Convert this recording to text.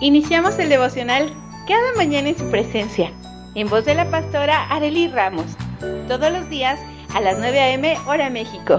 Iniciamos el devocional cada mañana en su presencia, en voz de la pastora Arely Ramos, todos los días a las 9 a.m. hora México.